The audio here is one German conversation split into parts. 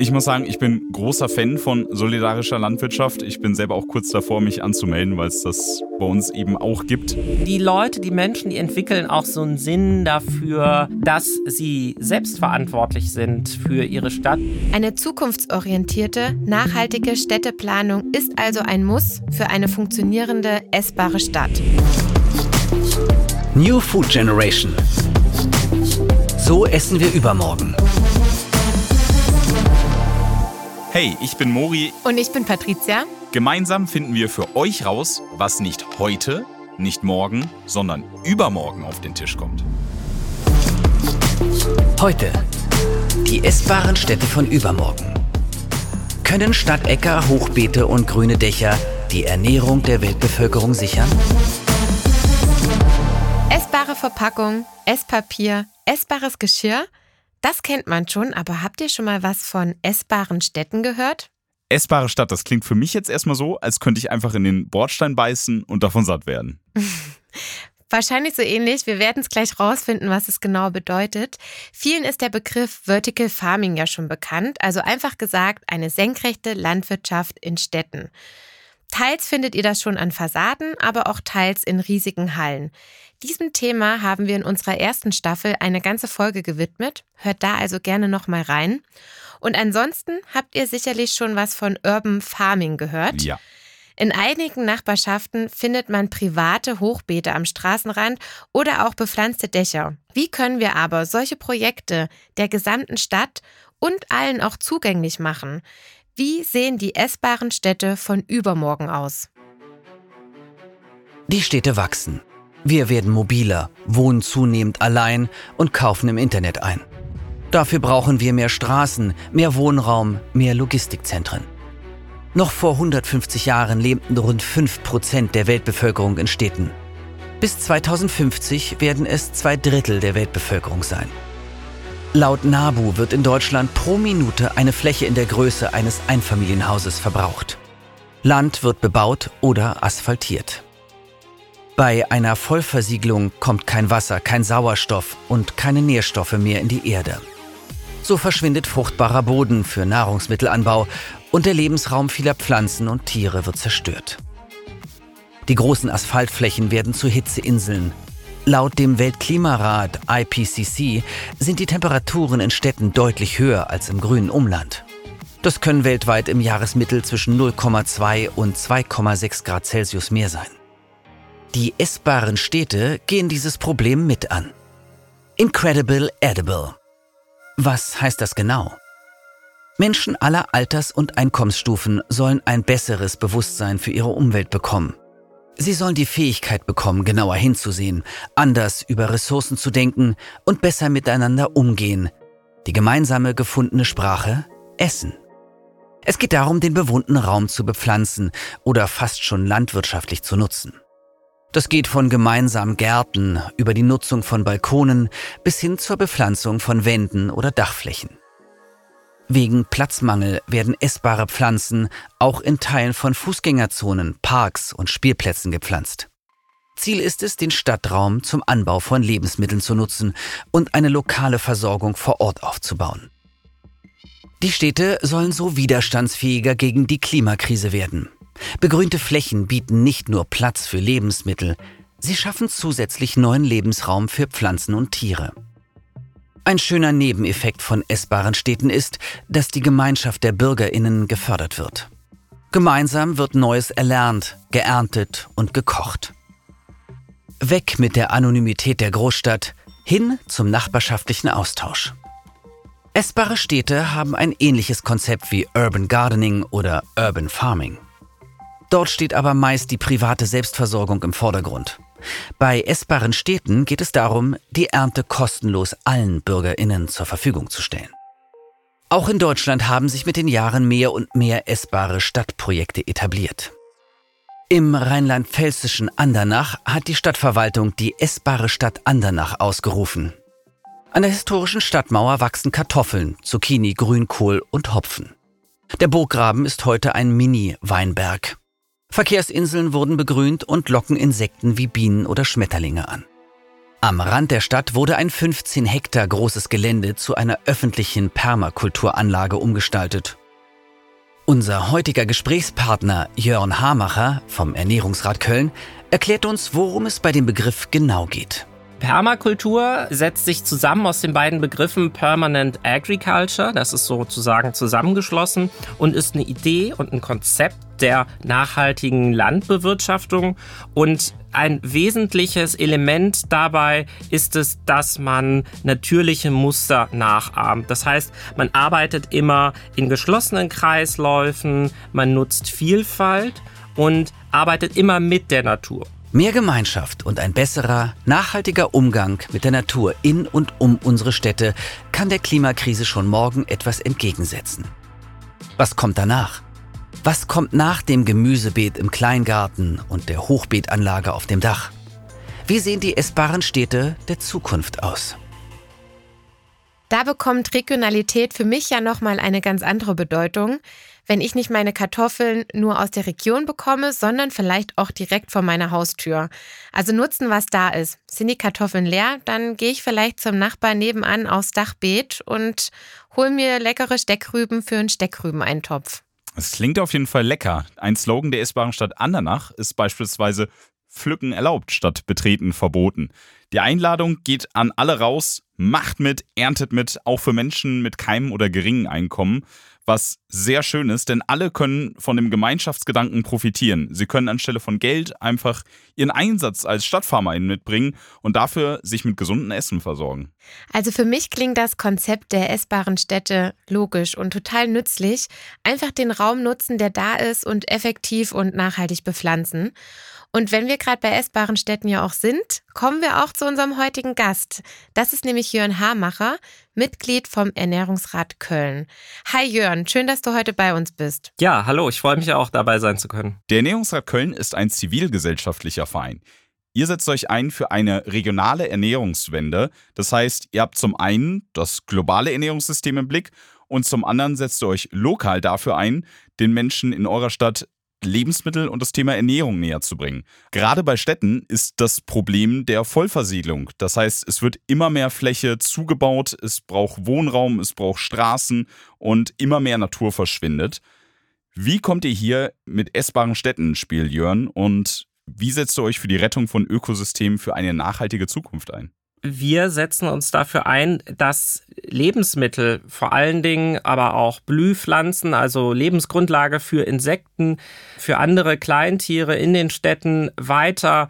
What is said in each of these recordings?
Ich muss sagen, ich bin großer Fan von solidarischer Landwirtschaft. Ich bin selber auch kurz davor, mich anzumelden, weil es das bei uns eben auch gibt. Die Leute, die Menschen, die entwickeln auch so einen Sinn dafür, dass sie selbstverantwortlich sind für ihre Stadt. Eine zukunftsorientierte, nachhaltige Städteplanung ist also ein Muss für eine funktionierende, essbare Stadt. New Food Generation. So essen wir übermorgen. Hey, ich bin Mori. Und ich bin Patricia. Gemeinsam finden wir für euch raus, was nicht heute, nicht morgen, sondern übermorgen auf den Tisch kommt. Heute. Die essbaren Städte von übermorgen. Können Stadtäcker, Hochbeete und grüne Dächer die Ernährung der Weltbevölkerung sichern? Essbare Verpackung, Esspapier, essbares Geschirr – das kennt man schon, aber habt ihr schon mal was von essbaren Städten gehört? Essbare Stadt, das klingt für mich jetzt erstmal so, als könnte ich einfach in den Bordstein beißen und davon satt werden. Wahrscheinlich so ähnlich. Wir werden es gleich rausfinden, was es genau bedeutet. Vielen ist der Begriff Vertical Farming ja schon bekannt, also einfach gesagt eine senkrechte Landwirtschaft in Städten. Teils findet ihr das schon an Fassaden, aber auch teils in riesigen Hallen. Diesem Thema haben wir in unserer ersten Staffel eine ganze Folge gewidmet. Hört da also gerne noch mal rein. Und ansonsten habt ihr sicherlich schon was von Urban Farming gehört. Ja. In einigen Nachbarschaften findet man private Hochbeete am Straßenrand oder auch bepflanzte Dächer. Wie können wir aber solche Projekte der gesamten Stadt und allen auch zugänglich machen? Wie sehen die essbaren Städte von übermorgen aus? Die Städte wachsen. Wir werden mobiler, wohnen zunehmend allein und kaufen im Internet ein. Dafür brauchen wir mehr Straßen, mehr Wohnraum, mehr Logistikzentren. Noch vor 150 Jahren lebten rund 5% der Weltbevölkerung in Städten. Bis 2050 werden es zwei Drittel der Weltbevölkerung sein. Laut NABU wird in Deutschland pro Minute eine Fläche in der Größe eines Einfamilienhauses verbraucht. Land wird bebaut oder asphaltiert. Bei einer Vollversiegelung kommt kein Wasser, kein Sauerstoff und keine Nährstoffe mehr in die Erde. So verschwindet fruchtbarer Boden für Nahrungsmittelanbau und der Lebensraum vieler Pflanzen und Tiere wird zerstört. Die großen Asphaltflächen werden zu Hitzeinseln. Laut dem Weltklimarat IPCC sind die Temperaturen in Städten deutlich höher als im grünen Umland. Das können weltweit im Jahresmittel zwischen 0,2 und 2,6 Grad Celsius mehr sein. Die essbaren Städte gehen dieses Problem mit an. Incredible Edible. Was heißt das genau? Menschen aller Alters- und Einkommensstufen sollen ein besseres Bewusstsein für ihre Umwelt bekommen. Sie sollen die Fähigkeit bekommen, genauer hinzusehen, anders über Ressourcen zu denken und besser miteinander umgehen. Die gemeinsame gefundene Sprache Essen. Es geht darum, den bewohnten Raum zu bepflanzen oder fast schon landwirtschaftlich zu nutzen. Das geht von gemeinsamen Gärten über die Nutzung von Balkonen bis hin zur Bepflanzung von Wänden oder Dachflächen. Wegen Platzmangel werden essbare Pflanzen auch in Teilen von Fußgängerzonen, Parks und Spielplätzen gepflanzt. Ziel ist es, den Stadtraum zum Anbau von Lebensmitteln zu nutzen und eine lokale Versorgung vor Ort aufzubauen. Die Städte sollen so widerstandsfähiger gegen die Klimakrise werden. Begrünte Flächen bieten nicht nur Platz für Lebensmittel, sie schaffen zusätzlich neuen Lebensraum für Pflanzen und Tiere. Ein schöner Nebeneffekt von essbaren Städten ist, dass die Gemeinschaft der Bürgerinnen gefördert wird. Gemeinsam wird Neues erlernt, geerntet und gekocht. Weg mit der Anonymität der Großstadt, hin zum nachbarschaftlichen Austausch. Essbare Städte haben ein ähnliches Konzept wie Urban Gardening oder Urban Farming. Dort steht aber meist die private Selbstversorgung im Vordergrund. Bei essbaren Städten geht es darum, die Ernte kostenlos allen Bürgerinnen zur Verfügung zu stellen. Auch in Deutschland haben sich mit den Jahren mehr und mehr essbare Stadtprojekte etabliert. Im rheinland-pfälzischen Andernach hat die Stadtverwaltung die essbare Stadt Andernach ausgerufen. An der historischen Stadtmauer wachsen Kartoffeln, Zucchini, Grünkohl und Hopfen. Der Burggraben ist heute ein Mini-Weinberg. Verkehrsinseln wurden begrünt und locken Insekten wie Bienen oder Schmetterlinge an. Am Rand der Stadt wurde ein 15 Hektar großes Gelände zu einer öffentlichen Permakulturanlage umgestaltet. Unser heutiger Gesprächspartner Jörn Hamacher vom Ernährungsrat Köln erklärt uns, worum es bei dem Begriff genau geht. Permakultur setzt sich zusammen aus den beiden Begriffen Permanent Agriculture, das ist sozusagen zusammengeschlossen und ist eine Idee und ein Konzept der nachhaltigen Landbewirtschaftung und ein wesentliches Element dabei ist es, dass man natürliche Muster nachahmt. Das heißt, man arbeitet immer in geschlossenen Kreisläufen, man nutzt Vielfalt und arbeitet immer mit der Natur. Mehr Gemeinschaft und ein besserer, nachhaltiger Umgang mit der Natur in und um unsere Städte kann der Klimakrise schon morgen etwas entgegensetzen. Was kommt danach? Was kommt nach dem Gemüsebeet im Kleingarten und der Hochbeetanlage auf dem Dach? Wie sehen die essbaren Städte der Zukunft aus? Da bekommt Regionalität für mich ja nochmal eine ganz andere Bedeutung wenn ich nicht meine Kartoffeln nur aus der Region bekomme, sondern vielleicht auch direkt vor meiner Haustür. Also nutzen, was da ist. Sind die Kartoffeln leer, dann gehe ich vielleicht zum Nachbarn nebenan aufs Dachbeet und hole mir leckere Steckrüben für einen Steckrübeneintopf. Es klingt auf jeden Fall lecker. Ein Slogan der essbaren Stadt Andernach ist beispielsweise Pflücken erlaubt statt Betreten verboten. Die Einladung geht an alle raus, macht mit, erntet mit, auch für Menschen mit keinem oder geringen Einkommen was sehr schön ist, denn alle können von dem Gemeinschaftsgedanken profitieren. Sie können anstelle von Geld einfach ihren Einsatz als Stadtfarmerin mitbringen und dafür sich mit gesundem Essen versorgen. Also für mich klingt das Konzept der essbaren Städte logisch und total nützlich. Einfach den Raum nutzen, der da ist und effektiv und nachhaltig bepflanzen. Und wenn wir gerade bei essbaren Städten ja auch sind, kommen wir auch zu unserem heutigen Gast. Das ist nämlich Jörn Haarmacher, Mitglied vom Ernährungsrat Köln. Hi Jörn, schön, dass du heute bei uns bist. Ja, hallo, ich freue mich auch dabei sein zu können. Der Ernährungsrat Köln ist ein zivilgesellschaftlicher Verein. Ihr setzt euch ein für eine regionale Ernährungswende. Das heißt, ihr habt zum einen das globale Ernährungssystem im Blick und zum anderen setzt ihr euch lokal dafür ein, den Menschen in eurer Stadt Lebensmittel und das Thema Ernährung näher zu bringen. Gerade bei Städten ist das Problem der Vollversiedlung. Das heißt, es wird immer mehr Fläche zugebaut, es braucht Wohnraum, es braucht Straßen und immer mehr Natur verschwindet. Wie kommt ihr hier mit essbaren Städten ins Spiel, Jörn? Und wie setzt ihr euch für die Rettung von Ökosystemen für eine nachhaltige Zukunft ein? Wir setzen uns dafür ein, dass Lebensmittel, vor allen Dingen aber auch Blühpflanzen, also Lebensgrundlage für Insekten, für andere Kleintiere in den Städten weiter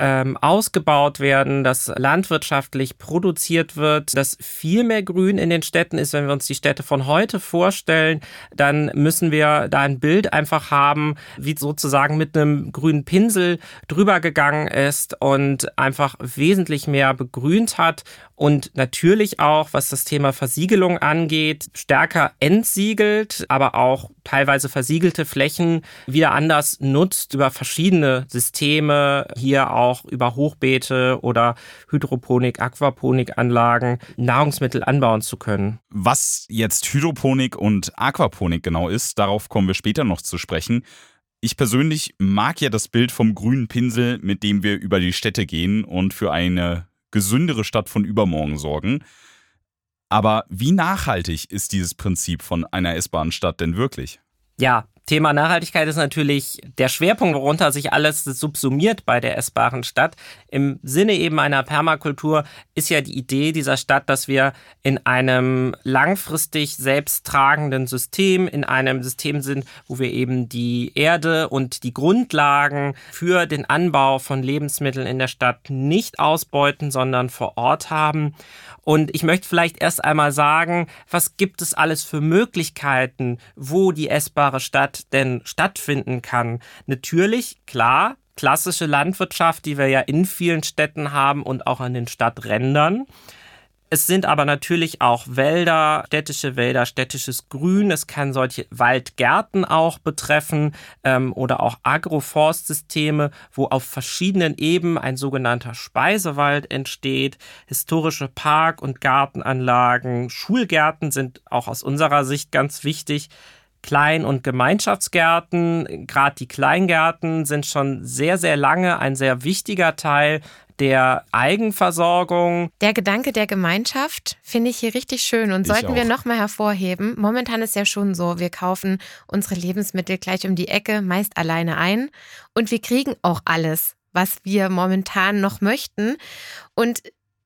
ähm, ausgebaut werden, dass landwirtschaftlich produziert wird, dass viel mehr Grün in den Städten ist. Wenn wir uns die Städte von heute vorstellen, dann müssen wir da ein Bild einfach haben, wie sozusagen mit einem grünen Pinsel drüber gegangen ist und einfach wesentlich mehr begrünt hat und natürlich auch, was das Thema Versiegelung angeht, stärker entsiegelt, aber auch teilweise versiegelte Flächen wieder anders nutzt über verschiedene Systeme, hier auch über Hochbeete oder Hydroponik, Aquaponikanlagen Nahrungsmittel anbauen zu können. Was jetzt Hydroponik und Aquaponik genau ist, darauf kommen wir später noch zu sprechen. Ich persönlich mag ja das Bild vom grünen Pinsel, mit dem wir über die Städte gehen und für eine gesündere Stadt von übermorgen sorgen. Aber wie nachhaltig ist dieses Prinzip von einer essbaren Stadt denn wirklich? Ja, Thema Nachhaltigkeit ist natürlich der Schwerpunkt, worunter sich alles subsumiert bei der essbaren Stadt. Im Sinne eben einer Permakultur ist ja die Idee dieser Stadt, dass wir in einem langfristig selbsttragenden System, in einem System sind, wo wir eben die Erde und die Grundlagen für den Anbau von Lebensmitteln in der Stadt nicht ausbeuten, sondern vor Ort haben. Und ich möchte vielleicht erst einmal sagen, was gibt es alles für Möglichkeiten, wo die essbare Stadt denn stattfinden kann? Natürlich, klar, klassische Landwirtschaft, die wir ja in vielen Städten haben und auch an den Stadträndern. Es sind aber natürlich auch Wälder, städtische Wälder, städtisches Grün. Es kann solche Waldgärten auch betreffen ähm, oder auch Agroforstsysteme, wo auf verschiedenen Ebenen ein sogenannter Speisewald entsteht. Historische Park- und Gartenanlagen, Schulgärten sind auch aus unserer Sicht ganz wichtig. Klein- und Gemeinschaftsgärten. Gerade die Kleingärten sind schon sehr, sehr lange ein sehr wichtiger Teil der Eigenversorgung. Der Gedanke der Gemeinschaft finde ich hier richtig schön und Ich sollten wir auch. nochmal hervorheben. Momentan ist ja schon so, wir kaufen unsere Lebensmittel gleich um die Ecke, meist alleine ein und wir kriegen auch alles, was wir momentan noch möchten. Und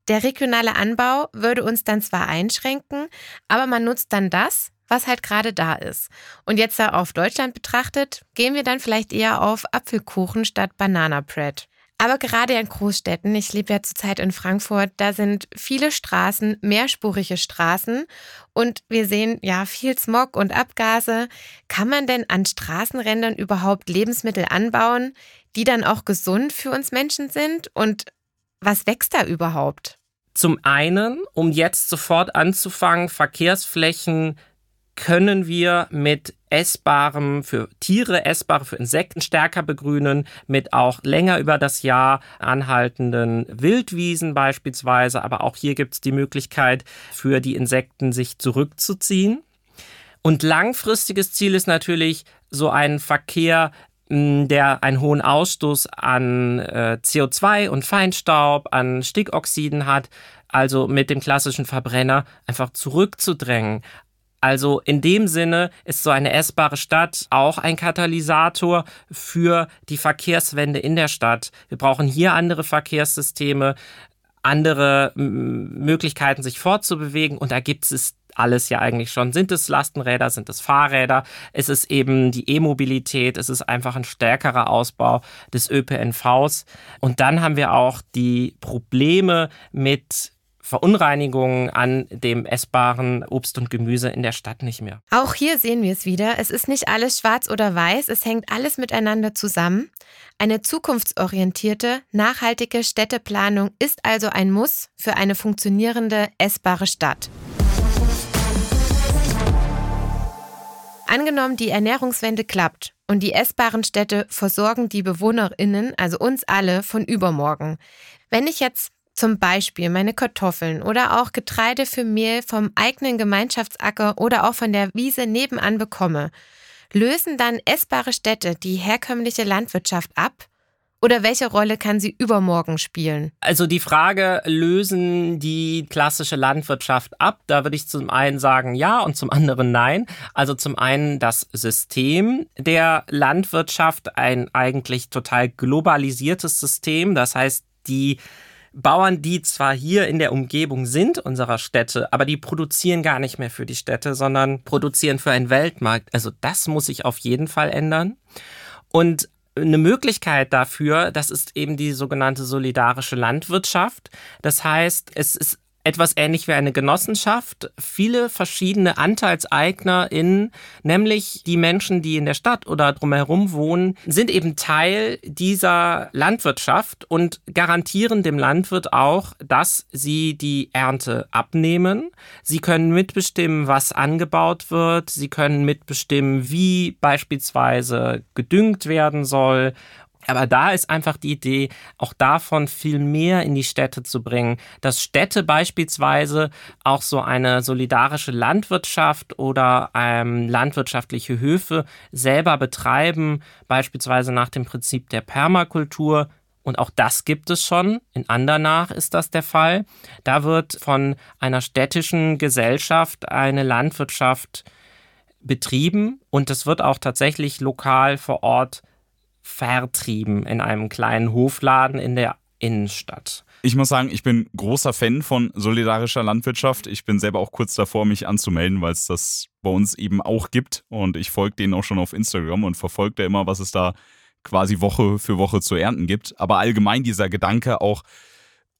der regionale Anbau würde uns dann zwar einschränken, aber man nutzt dann das, was halt gerade da ist. Und jetzt da auf Deutschland betrachtet, gehen wir dann vielleicht eher auf Apfelkuchen statt Banana Bread. Aber gerade in Großstädten, ich lebe ja zurzeit in Frankfurt, da sind viele Straßen, mehrspurige Straßen und wir sehen ja viel Smog und Abgase. Kann man denn an Straßenrändern überhaupt Lebensmittel anbauen, die dann auch gesund für uns Menschen sind? Und was wächst da überhaupt? Zum einen, um jetzt sofort anzufangen, Verkehrsflächen können wir mit essbarem, für Tiere essbare, für Insekten stärker begrünen, mit auch länger über das Jahr anhaltenden Wildwiesen beispielsweise. Aber auch hier gibt es die Möglichkeit für die Insekten, sich zurückzuziehen. Und langfristiges Ziel ist natürlich so ein Verkehr, mh, der einen hohen Ausstoß an äh, CO2 und Feinstaub, an Stickoxiden hat, also mit dem klassischen Verbrenner einfach zurückzudrängen. Also in dem Sinne ist so eine essbare Stadt auch ein Katalysator für die Verkehrswende in der Stadt. Wir brauchen hier andere Verkehrssysteme, andere Möglichkeiten, sich fortzubewegen und da gibt es alles ja eigentlich schon. Sind es Lastenräder, sind es Fahrräder, ist es eben die E-Mobilität, ist es einfach ein stärkerer Ausbau des ÖPNVs. Und dann haben wir auch die Probleme mit Verunreinigungen an dem essbaren Obst und Gemüse in der Stadt nicht mehr. Auch hier sehen wir es wieder. Es ist nicht alles schwarz oder weiß, es hängt alles miteinander zusammen. Eine zukunftsorientierte, nachhaltige Städteplanung ist also ein Muss für eine funktionierende, essbare Stadt. Angenommen, die Ernährungswende klappt und die essbaren Städte versorgen die Bewohnerinnen, also uns alle, von übermorgen. Wenn ich jetzt zum Beispiel meine Kartoffeln oder auch Getreide für Mehl vom eigenen Gemeinschaftsacker oder auch von der Wiese nebenan bekomme, lösen dann essbare Städte die herkömmliche Landwirtschaft ab? Oder welche Rolle kann sie übermorgen spielen? Also die Frage, lösen die klassische Landwirtschaft ab? Da würde ich zum einen sagen ja und zum anderen nein. Also zum einen das System der Landwirtschaft, ein eigentlich total globalisiertes System. Das heißt, die Bauern, die zwar hier in der Umgebung sind unserer Städte, aber die produzieren gar nicht mehr für die Städte, sondern produzieren für einen Weltmarkt. Also das muss sich auf jeden Fall ändern. Und eine Möglichkeit dafür, das ist eben die sogenannte solidarische Landwirtschaft. Das heißt, es ist etwas ähnlich wie eine Genossenschaft. Viele verschiedene AnteilseignerInnen, nämlich die Menschen, die in der Stadt oder drumherum wohnen, sind eben Teil dieser Landwirtschaft und garantieren dem Landwirt auch, dass sie die Ernte abnehmen. Sie können mitbestimmen, was angebaut wird. Sie können mitbestimmen, wie beispielsweise gedüngt werden soll aber da ist einfach die Idee, auch davon viel mehr in die Städte zu bringen, dass Städte beispielsweise auch so eine solidarische Landwirtschaft oder ähm, landwirtschaftliche Höfe selber betreiben, beispielsweise nach dem Prinzip der Permakultur. Und auch das gibt es schon. In Andernach ist das der Fall. Da wird von einer städtischen Gesellschaft eine Landwirtschaft betrieben und es wird auch tatsächlich lokal vor Ort vertrieben in einem kleinen Hofladen in der Innenstadt. Ich muss sagen, ich bin großer Fan von solidarischer Landwirtschaft. Ich bin selber auch kurz davor, mich anzumelden, weil es das bei uns eben auch gibt. Und ich folge denen auch schon auf Instagram und verfolge da immer, was es da quasi Woche für Woche zu ernten gibt. Aber allgemein dieser Gedanke auch,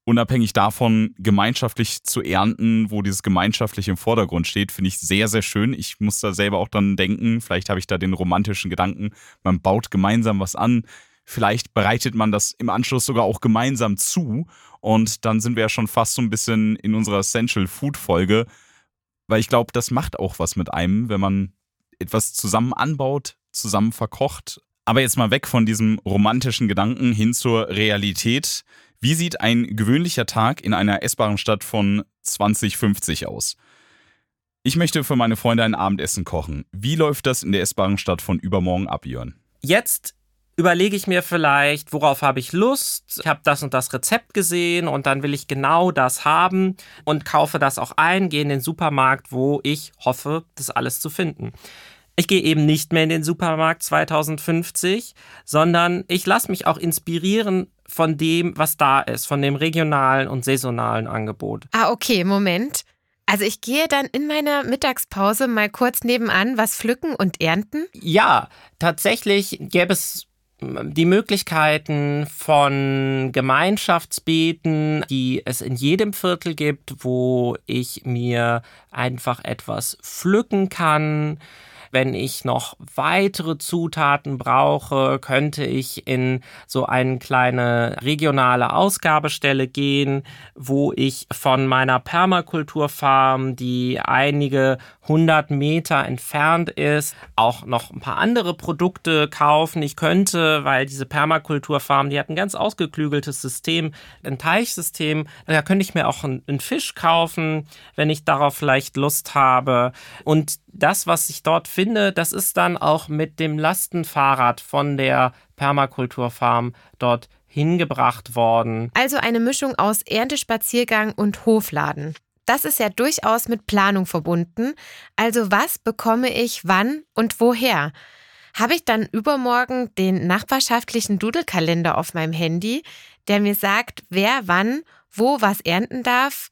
unabhängig davon, gemeinschaftlich zu ernten, wo dieses Gemeinschaftliche im Vordergrund steht, finde ich sehr, sehr schön. Ich muss da selber auch dran denken, vielleicht habe ich da den romantischen Gedanken, man baut gemeinsam was an, vielleicht bereitet man das im Anschluss sogar auch gemeinsam zu und dann sind wir ja schon fast so ein bisschen in unserer Essential Food Folge, weil ich glaube, das macht auch was mit einem, wenn man etwas zusammen anbaut, zusammen verkocht. Aber jetzt mal weg von diesem romantischen Gedanken hin zur Realität. Wie sieht ein gewöhnlicher Tag in einer essbaren Stadt von 2050 aus? Ich möchte für meine Freunde ein Abendessen kochen. Wie läuft das in der essbaren Stadt von übermorgen ab, Jörn? Jetzt überlege ich mir vielleicht, worauf habe ich Lust? Ich habe das und das Rezept gesehen und dann will ich genau das haben und kaufe das auch ein, gehe in den Supermarkt, wo ich hoffe, das alles zu finden. Ich gehe eben nicht mehr in den Supermarkt 2050, sondern ich lasse mich auch inspirieren von dem, was da ist, von dem regionalen und saisonalen Angebot. Ah, okay, Moment. Also ich gehe dann in meiner Mittagspause mal kurz nebenan was pflücken und ernten? Ja, tatsächlich gäbe es die Möglichkeiten von Gemeinschaftsbeeten, die es in jedem Viertel gibt, wo ich mir einfach etwas pflücken kann, wenn ich noch weitere Zutaten brauche, könnte ich in so eine kleine regionale Ausgabestelle gehen, wo ich von meiner Permakulturfarm, die einige hundert Meter entfernt ist, auch noch ein paar andere Produkte kaufen. Ich könnte, weil diese Permakulturfarm, die hat ein ganz ausgeklügeltes System, ein Teichsystem, da könnte ich mir auch einen, Fisch kaufen, wenn ich darauf vielleicht Lust habe. Und das, was ich dort finde, das ist dann auch mit dem Lastenfahrrad von der Permakulturfarm dort hingebracht worden. Also eine Mischung aus Erntespaziergang und Hofladen. Das ist ja durchaus mit Planung verbunden. Also was bekomme ich wann und woher? Habe ich dann übermorgen den nachbarschaftlichen Dudelkalender auf meinem Handy, der mir sagt, wer wann wo was ernten darf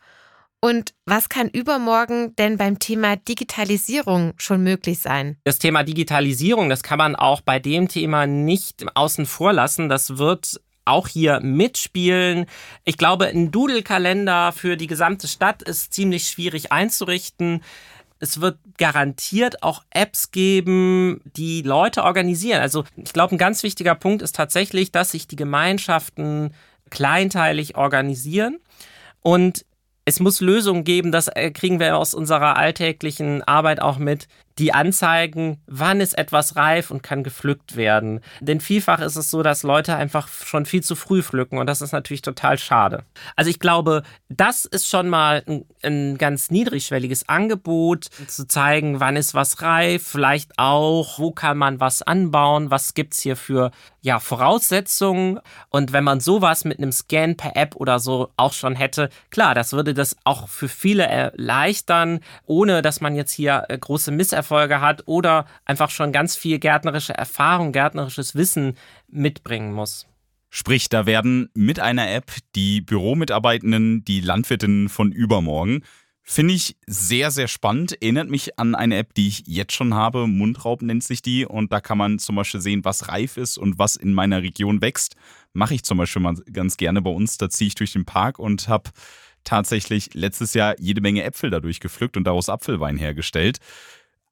und was kann übermorgen denn beim Thema Digitalisierung schon möglich sein? Das Thema Digitalisierung, das kann man auch bei dem Thema nicht außen vor lassen. Das wird auch hier mitspielen. Ich glaube, ein Doodle-Kalender für die gesamte Stadt ist ziemlich schwierig einzurichten. Es wird garantiert auch Apps geben, die Leute organisieren. Also ich glaube, ein ganz wichtiger Punkt ist tatsächlich, dass sich die Gemeinschaften kleinteilig organisieren und es muss Lösungen geben, das äh, kriegen wir aus unserer alltäglichen Arbeit auch mit, die anzeigen, wann ist etwas reif und kann gepflückt werden. Denn vielfach ist es so, dass Leute einfach schon viel zu früh pflücken und das ist natürlich total schade. Also ich glaube, das ist schon mal ein, ein ganz niedrigschwelliges Angebot, zu zeigen, wann ist was reif, vielleicht auch, wo kann man was anbauen, was gibt es hier für ja, Voraussetzungen. Und wenn man sowas mit einem Scan per App oder so auch schon hätte, klar, das würde das auch für viele erleichtern, ohne dass man jetzt hier äh, große Misserfolge Misserfolge hat oder einfach schon ganz viel gärtnerische Erfahrung, gärtnerisches Wissen mitbringen muss. Sprich, da werden mit einer App die Büromitarbeitenden, die Landwirtinnen von übermorgen. Finde ich sehr, sehr spannend. Erinnert mich an eine App, die ich jetzt schon habe. Mundraub nennt sich die. Und da kann man zum Beispiel sehen, was reif ist und was in meiner Region wächst. Mache ich zum Beispiel mal ganz gerne bei uns. Da ziehe ich durch den Park und habe tatsächlich letztes Jahr jede Menge Äpfel dadurch gepflückt und daraus Apfelwein hergestellt.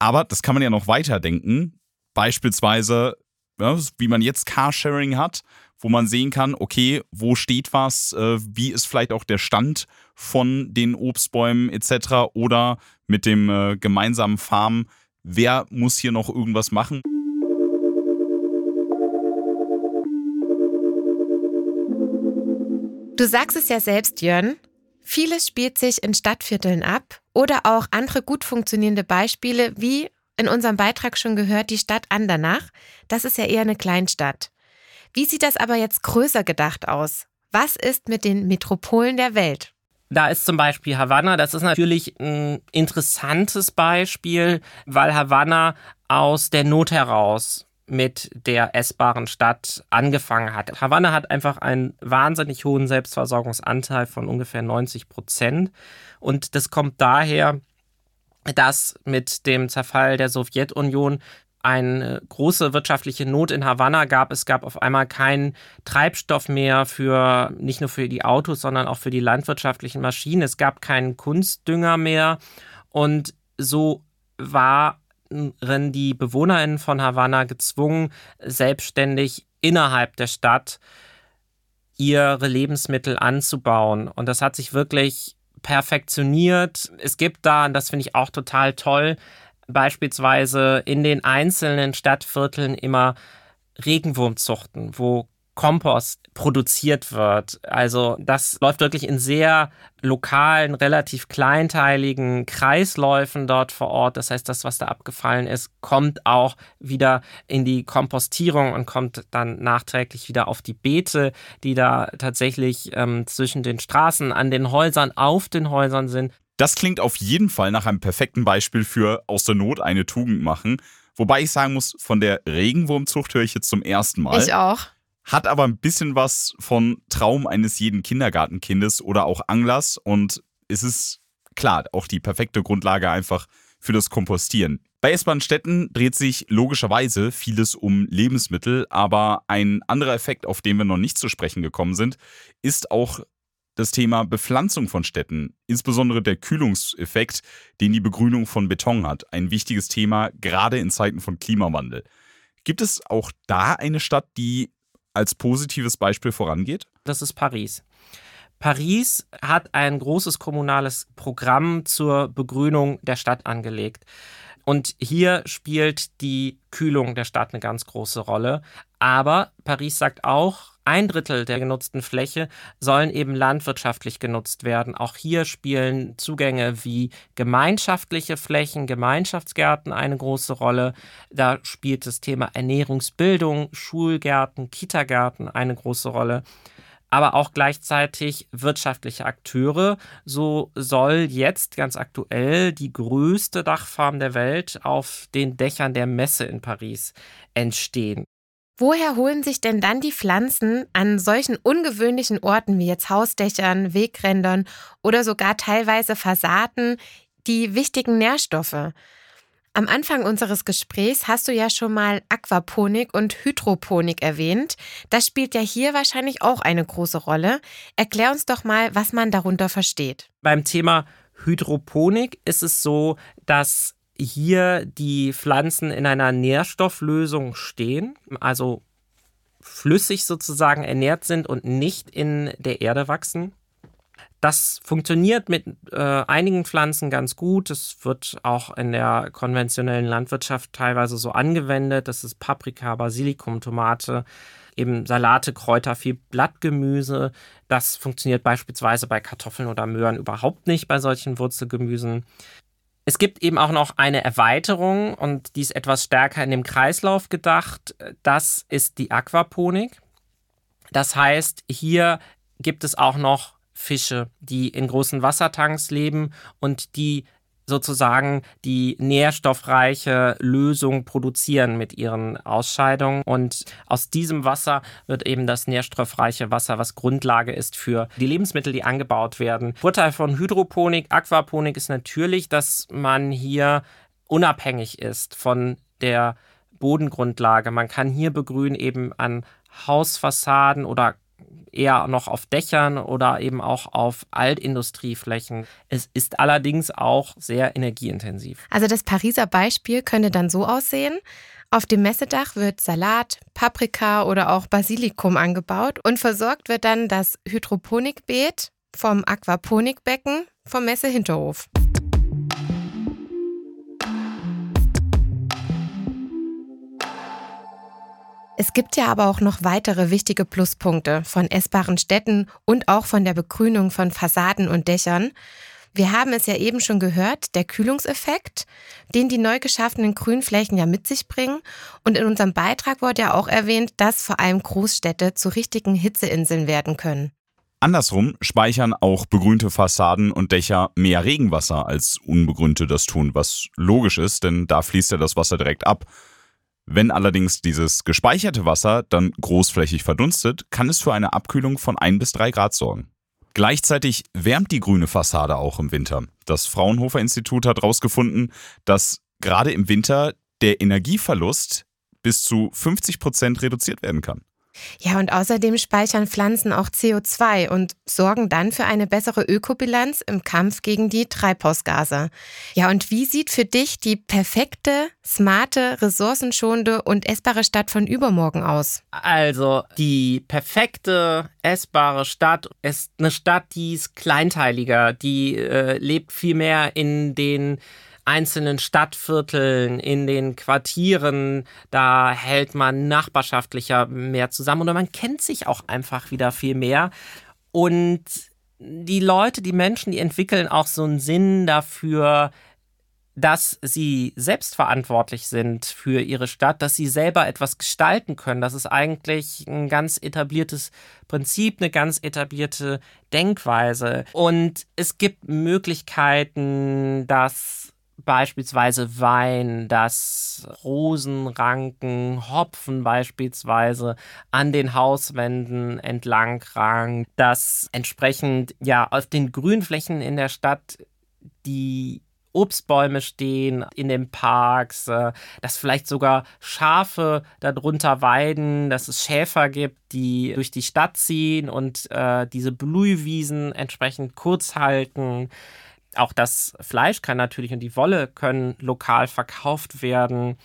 Aber das kann man ja noch weiterdenken. Beispielsweise, ja, wie man jetzt Carsharing hat, wo man sehen kann, okay, wo steht was, äh, wie ist vielleicht auch der Stand von den Obstbäumen etc. Oder mit dem äh, gemeinsamen Farm, wer muss hier noch irgendwas machen. Du sagst es ja selbst, Jörn. Vieles spielt sich in Stadtvierteln ab oder auch andere gut funktionierende Beispiele, wie in unserem Beitrag schon gehört, die Stadt Andernach. Das ist ja eher eine Kleinstadt. Wie sieht das aber jetzt größer gedacht aus? Was ist mit den Metropolen der Welt? Da ist zum Beispiel Havanna, das ist natürlich ein interessantes Beispiel, weil Havanna aus der Not heraus mit der essbaren Stadt angefangen hat. Havanna hat einfach einen wahnsinnig hohen Selbstversorgungsanteil von ungefähr 90 Prozent. Und das kommt daher, dass mit dem Zerfall der Sowjetunion eine große wirtschaftliche Not in Havanna gab. Es gab auf einmal keinen Treibstoff mehr für nicht nur für die Autos, sondern auch für die landwirtschaftlichen Maschinen. Es gab keinen Kunstdünger mehr. Und so war die BewohnerInnen von Havanna gezwungen, selbstständig innerhalb der Stadt ihre Lebensmittel anzubauen. Und das hat sich wirklich perfektioniert. Es gibt da, und das finde ich auch total toll, beispielsweise in den einzelnen Stadtvierteln immer Regenwurmzuchten, wo Kompost produziert wird. Also das läuft wirklich in sehr lokalen, relativ kleinteiligen Kreisläufen dort vor Ort. Das heißt, das, was da abgefallen ist, kommt auch wieder in die Kompostierung und kommt dann nachträglich wieder auf die Beete, die da tatsächlich ähm, zwischen den Straßen, an den Häusern, auf den Häusern sind. Das klingt auf jeden Fall nach einem perfekten Beispiel für aus der Not eine Tugend machen. Wobei ich sagen muss, von der Regenwurmzucht höre ich jetzt zum ersten Mal. Ich auch. Hat aber ein bisschen was von Traum eines jeden Kindergartenkindes oder auch Anglers und es ist klar auch die perfekte Grundlage einfach für das Kompostieren. Bei S-Bahn-Städten dreht sich logischerweise vieles um Lebensmittel, aber ein anderer Effekt, auf den wir noch nicht zu sprechen gekommen sind, ist auch das Thema Bepflanzung von Städten, insbesondere der Kühlungseffekt, den die Begrünung von Beton hat. Ein wichtiges Thema, gerade in Zeiten von Klimawandel. Gibt es auch da eine Stadt, die als positives Beispiel vorangeht? Das ist Paris. Paris hat ein großes kommunales Programm zur Begrünung der Stadt angelegt. Und hier spielt die Kühlung der Stadt eine ganz große Rolle. Aber Paris sagt auch, ein Drittel der genutzten Fläche sollen eben landwirtschaftlich genutzt werden. Auch hier spielen Zugänge wie gemeinschaftliche Flächen, Gemeinschaftsgärten eine große Rolle. Da spielt das Thema Ernährungsbildung, Schulgärten, Kitagärten eine große Rolle aber auch gleichzeitig wirtschaftliche Akteure. So soll jetzt ganz aktuell die größte Dachfarm der Welt auf den Dächern der Messe in Paris entstehen. Woher holen sich denn dann die Pflanzen an solchen ungewöhnlichen Orten wie jetzt Hausdächern, Wegrändern oder sogar teilweise Fassaden die wichtigen Nährstoffe? Am Anfang unseres Gesprächs hast du ja schon mal Aquaponik und Hydroponik erwähnt. Das spielt ja hier wahrscheinlich auch eine große Rolle. Erklär uns doch mal, was man darunter versteht. Beim Thema Hydroponik ist es so, dass hier die Pflanzen in einer Nährstofflösung stehen, also flüssig sozusagen ernährt sind und nicht in der Erde wachsen. Das funktioniert mit äh, einigen Pflanzen ganz gut. Es wird auch in der konventionellen Landwirtschaft teilweise so angewendet. Das ist Paprika, Basilikum, Tomate, eben Salate, Kräuter, viel Blattgemüse. Das funktioniert beispielsweise bei Kartoffeln oder Möhren überhaupt nicht bei solchen Wurzelgemüsen. Es gibt eben auch noch eine Erweiterung und die ist etwas stärker in dem Kreislauf gedacht. Das ist die Aquaponik. Das heißt, hier gibt es auch noch Fische, die in großen Wassertanks leben und die sozusagen die nährstoffreiche Lösung produzieren mit ihren Ausscheidungen. Und aus diesem Wasser wird eben das nährstoffreiche Wasser, was Grundlage ist für die Lebensmittel, die angebaut werden. Vorteil von Hydroponik, Aquaponik ist natürlich, dass man hier unabhängig ist von der Bodengrundlage. Man kann hier begrünen eben an Hausfassaden oder eher noch auf Dächern oder eben auch auf Altindustrieflächen. Es ist allerdings auch sehr energieintensiv. Also das Pariser Beispiel könnte dann so aussehen. Auf dem Messedach wird Salat, Paprika oder auch Basilikum angebaut und versorgt wird dann das Hydroponikbeet vom Aquaponikbecken vom Messehinterhof. Es gibt ja aber auch noch weitere wichtige Pluspunkte von essbaren Städten und auch von der Begrünung von Fassaden und Dächern. Wir haben es ja eben schon gehört, der Kühlungseffekt, den die neu geschaffenen Grünflächen ja mit sich bringen. Und in unserem Beitrag wurde ja auch erwähnt, dass vor allem Großstädte zu richtigen Hitzeinseln werden können. Andersrum speichern auch begrünte Fassaden und Dächer mehr Regenwasser als unbegrünte das tun, was logisch ist, denn da fließt ja das Wasser direkt ab. Wenn allerdings dieses gespeicherte Wasser dann großflächig verdunstet, kann es für eine Abkühlung von 1 bis 3 Grad sorgen. Gleichzeitig wärmt die grüne Fassade auch im Winter. Das Fraunhofer Institut hat herausgefunden, dass gerade im Winter der Energieverlust bis zu 50 Prozent reduziert werden kann. Ja, und außerdem speichern Pflanzen auch CO2 und sorgen dann für eine bessere Ökobilanz im Kampf gegen die Treibhausgase. Ja, und wie sieht für dich die perfekte, smarte, ressourcenschonende und essbare Stadt von übermorgen aus? Also, die perfekte, essbare Stadt ist eine Stadt, die ist kleinteiliger, die äh, lebt viel mehr in den einzelnen Stadtvierteln, in den Quartieren, da hält man nachbarschaftlicher mehr zusammen oder man kennt sich auch einfach wieder viel mehr. Und die Leute, die Menschen, die entwickeln auch so einen Sinn dafür, dass sie selbstverantwortlich sind für ihre Stadt, dass sie selber etwas gestalten können. Das ist eigentlich ein ganz etabliertes Prinzip, eine ganz etablierte Denkweise. Und es gibt Möglichkeiten, dass beispielsweise Wein, dass Rosenranken, Hopfen beispielsweise an den Hauswänden entlang rang, dass entsprechend ja auf den Grünflächen in der Stadt die Obstbäume stehen in den Parks, äh, dass vielleicht sogar Schafe darunter weiden, dass es Schäfer gibt, die durch die Stadt ziehen und äh, diese Blühwiesen entsprechend kurz halten. Auch das Fleisch kann natürlich und die Wolle können lokal verkauft werden.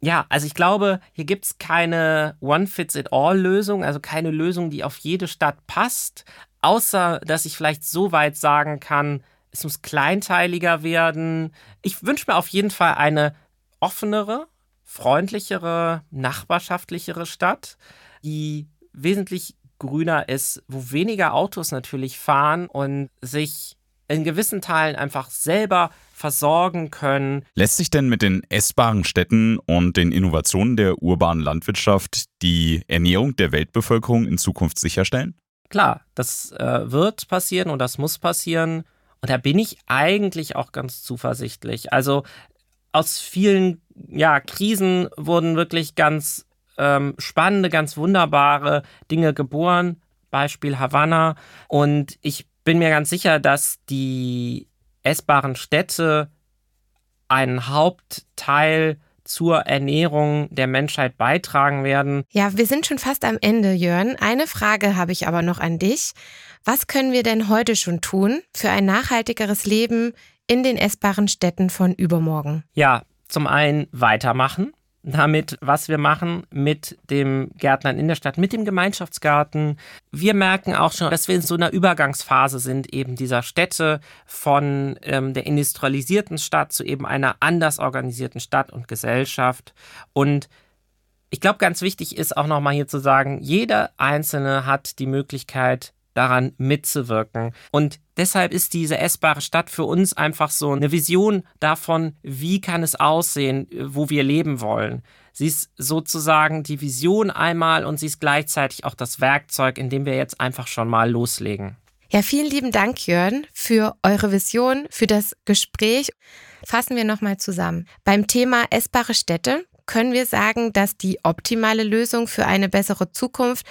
Ja, also ich glaube, hier gibt es keine One-Fits-It-All-Lösung, also keine Lösung, die auf jede Stadt passt, außer dass ich vielleicht so weit sagen kann, es muss kleinteiliger werden. Ich wünsche mir auf jeden Fall eine offenere, freundlichere, nachbarschaftlichere Stadt, die wesentlich grüner ist, wo weniger Autos natürlich fahren und sich in gewissen Teilen einfach selber versorgen können. Lässt sich denn mit den essbaren Städten und den Innovationen der urbanen Landwirtschaft die Ernährung der Weltbevölkerung in Zukunft sicherstellen? Klar, das äh, wird passieren und das muss passieren. Und da bin ich eigentlich auch ganz zuversichtlich. Also aus vielen ja, Krisen wurden wirklich ganz ähm, spannende, ganz wunderbare Dinge geboren. Beispiel Havanna. Und ich bin mir ganz sicher, dass die essbaren Städte einen Hauptteil zur Ernährung der Menschheit beitragen werden. Ja, wir sind schon fast am Ende, Jörn. Eine Frage habe ich aber noch an dich. Was können wir denn heute schon tun für ein nachhaltigeres Leben in den essbaren Städten von übermorgen? Ja, zum einen weitermachen damit, was wir machen mit dem Gärtnern in der Stadt, mit dem Gemeinschaftsgarten. Wir merken auch schon, dass wir in so einer Übergangsphase sind, eben dieser Städte von ähm, der industrialisierten Stadt zu eben einer anders organisierten Stadt und Gesellschaft. Und ich glaube, ganz wichtig ist auch nochmal hier zu sagen, jeder Einzelne hat die Möglichkeit, daran mitzuwirken. Und deshalb ist diese essbare Stadt für uns einfach so eine Vision davon, wie kann es aussehen, wo wir leben wollen. Sie ist sozusagen die Vision einmal und sie ist gleichzeitig auch das Werkzeug, in dem wir jetzt einfach schon mal loslegen. Ja, vielen lieben Dank, Jörn, für eure Vision, für das Gespräch. Fassen wir nochmal zusammen. Beim Thema essbare Städte können wir sagen, dass die optimale Lösung für eine bessere Zukunft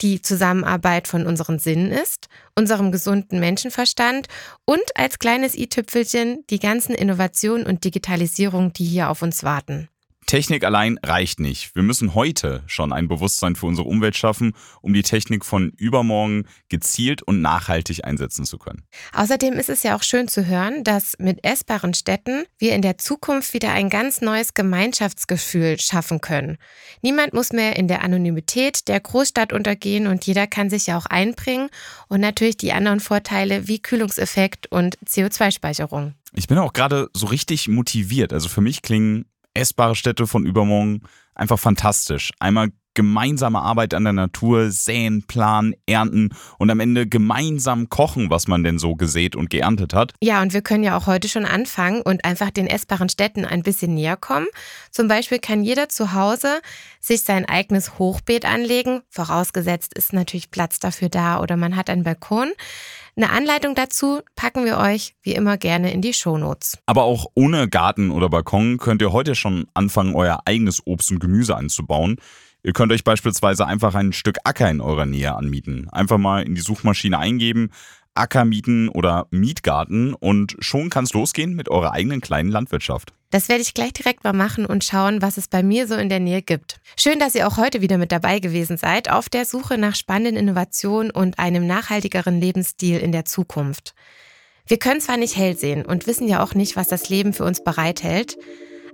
die Zusammenarbeit von unseren Sinnen ist, unserem gesunden Menschenverstand und als kleines i-Tüpfelchen die ganzen Innovationen und Digitalisierung, die hier auf uns warten. Technik allein reicht nicht. Wir müssen heute schon ein Bewusstsein für unsere Umwelt schaffen, um die Technik von übermorgen gezielt und nachhaltig einsetzen zu können. Außerdem ist es ja auch schön zu hören, dass mit essbaren Städten wir in der Zukunft wieder ein ganz neues Gemeinschaftsgefühl schaffen können. Niemand muss mehr in der Anonymität der Großstadt untergehen und jeder kann sich ja auch einbringen und natürlich die anderen Vorteile wie Kühlungseffekt und CO2-Speicherung. Ich bin auch gerade so richtig motiviert. Also für mich klingen essbare Städte von übermorgen einfach fantastisch. Einmal gemeinsame Arbeit an der Natur, säen, planen, ernten und am Ende gemeinsam kochen, was man denn so gesät und geerntet hat. Ja, und wir können ja auch heute schon anfangen und einfach den essbaren Städten ein bisschen näher kommen. Zum Beispiel kann jeder zu Hause sich sein eigenes Hochbeet anlegen, vorausgesetzt ist natürlich Platz dafür da oder man hat einen Balkon. Eine Anleitung dazu packen wir euch wie immer gerne in die Shownotes. Aber auch ohne Garten oder Balkon könnt ihr heute schon anfangen, euer eigenes Obst und Gemüse anzubauen. Ihr könnt euch beispielsweise einfach ein Stück Acker in eurer Nähe anmieten. Einfach mal in die Suchmaschine eingeben, Acker mieten oder Mietgarten und schon kann es losgehen mit eurer eigenen kleinen Landwirtschaft. Das werde ich gleich direkt mal machen und schauen, was es bei mir so in der Nähe gibt. Schön, dass ihr auch heute wieder mit dabei gewesen seid auf der Suche nach spannenden Innovationen und einem nachhaltigeren Lebensstil in der Zukunft. Wir können zwar nicht hell sehen und wissen ja auch nicht, was das Leben für uns bereithält,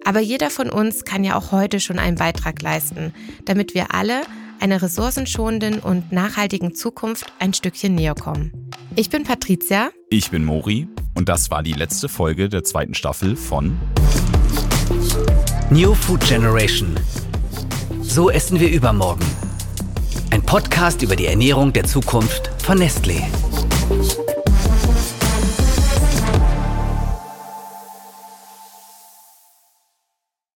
aber jeder von uns kann ja auch heute schon einen Beitrag leisten, damit wir alle einer ressourcenschonenden und nachhaltigen Zukunft ein Stückchen näher kommen. Ich bin Patricia. Ich bin Mori. Und das war die letzte Folge der zweiten Staffel von New Food Generation. So essen wir übermorgen. Ein Podcast über die Ernährung der Zukunft von Nestlé.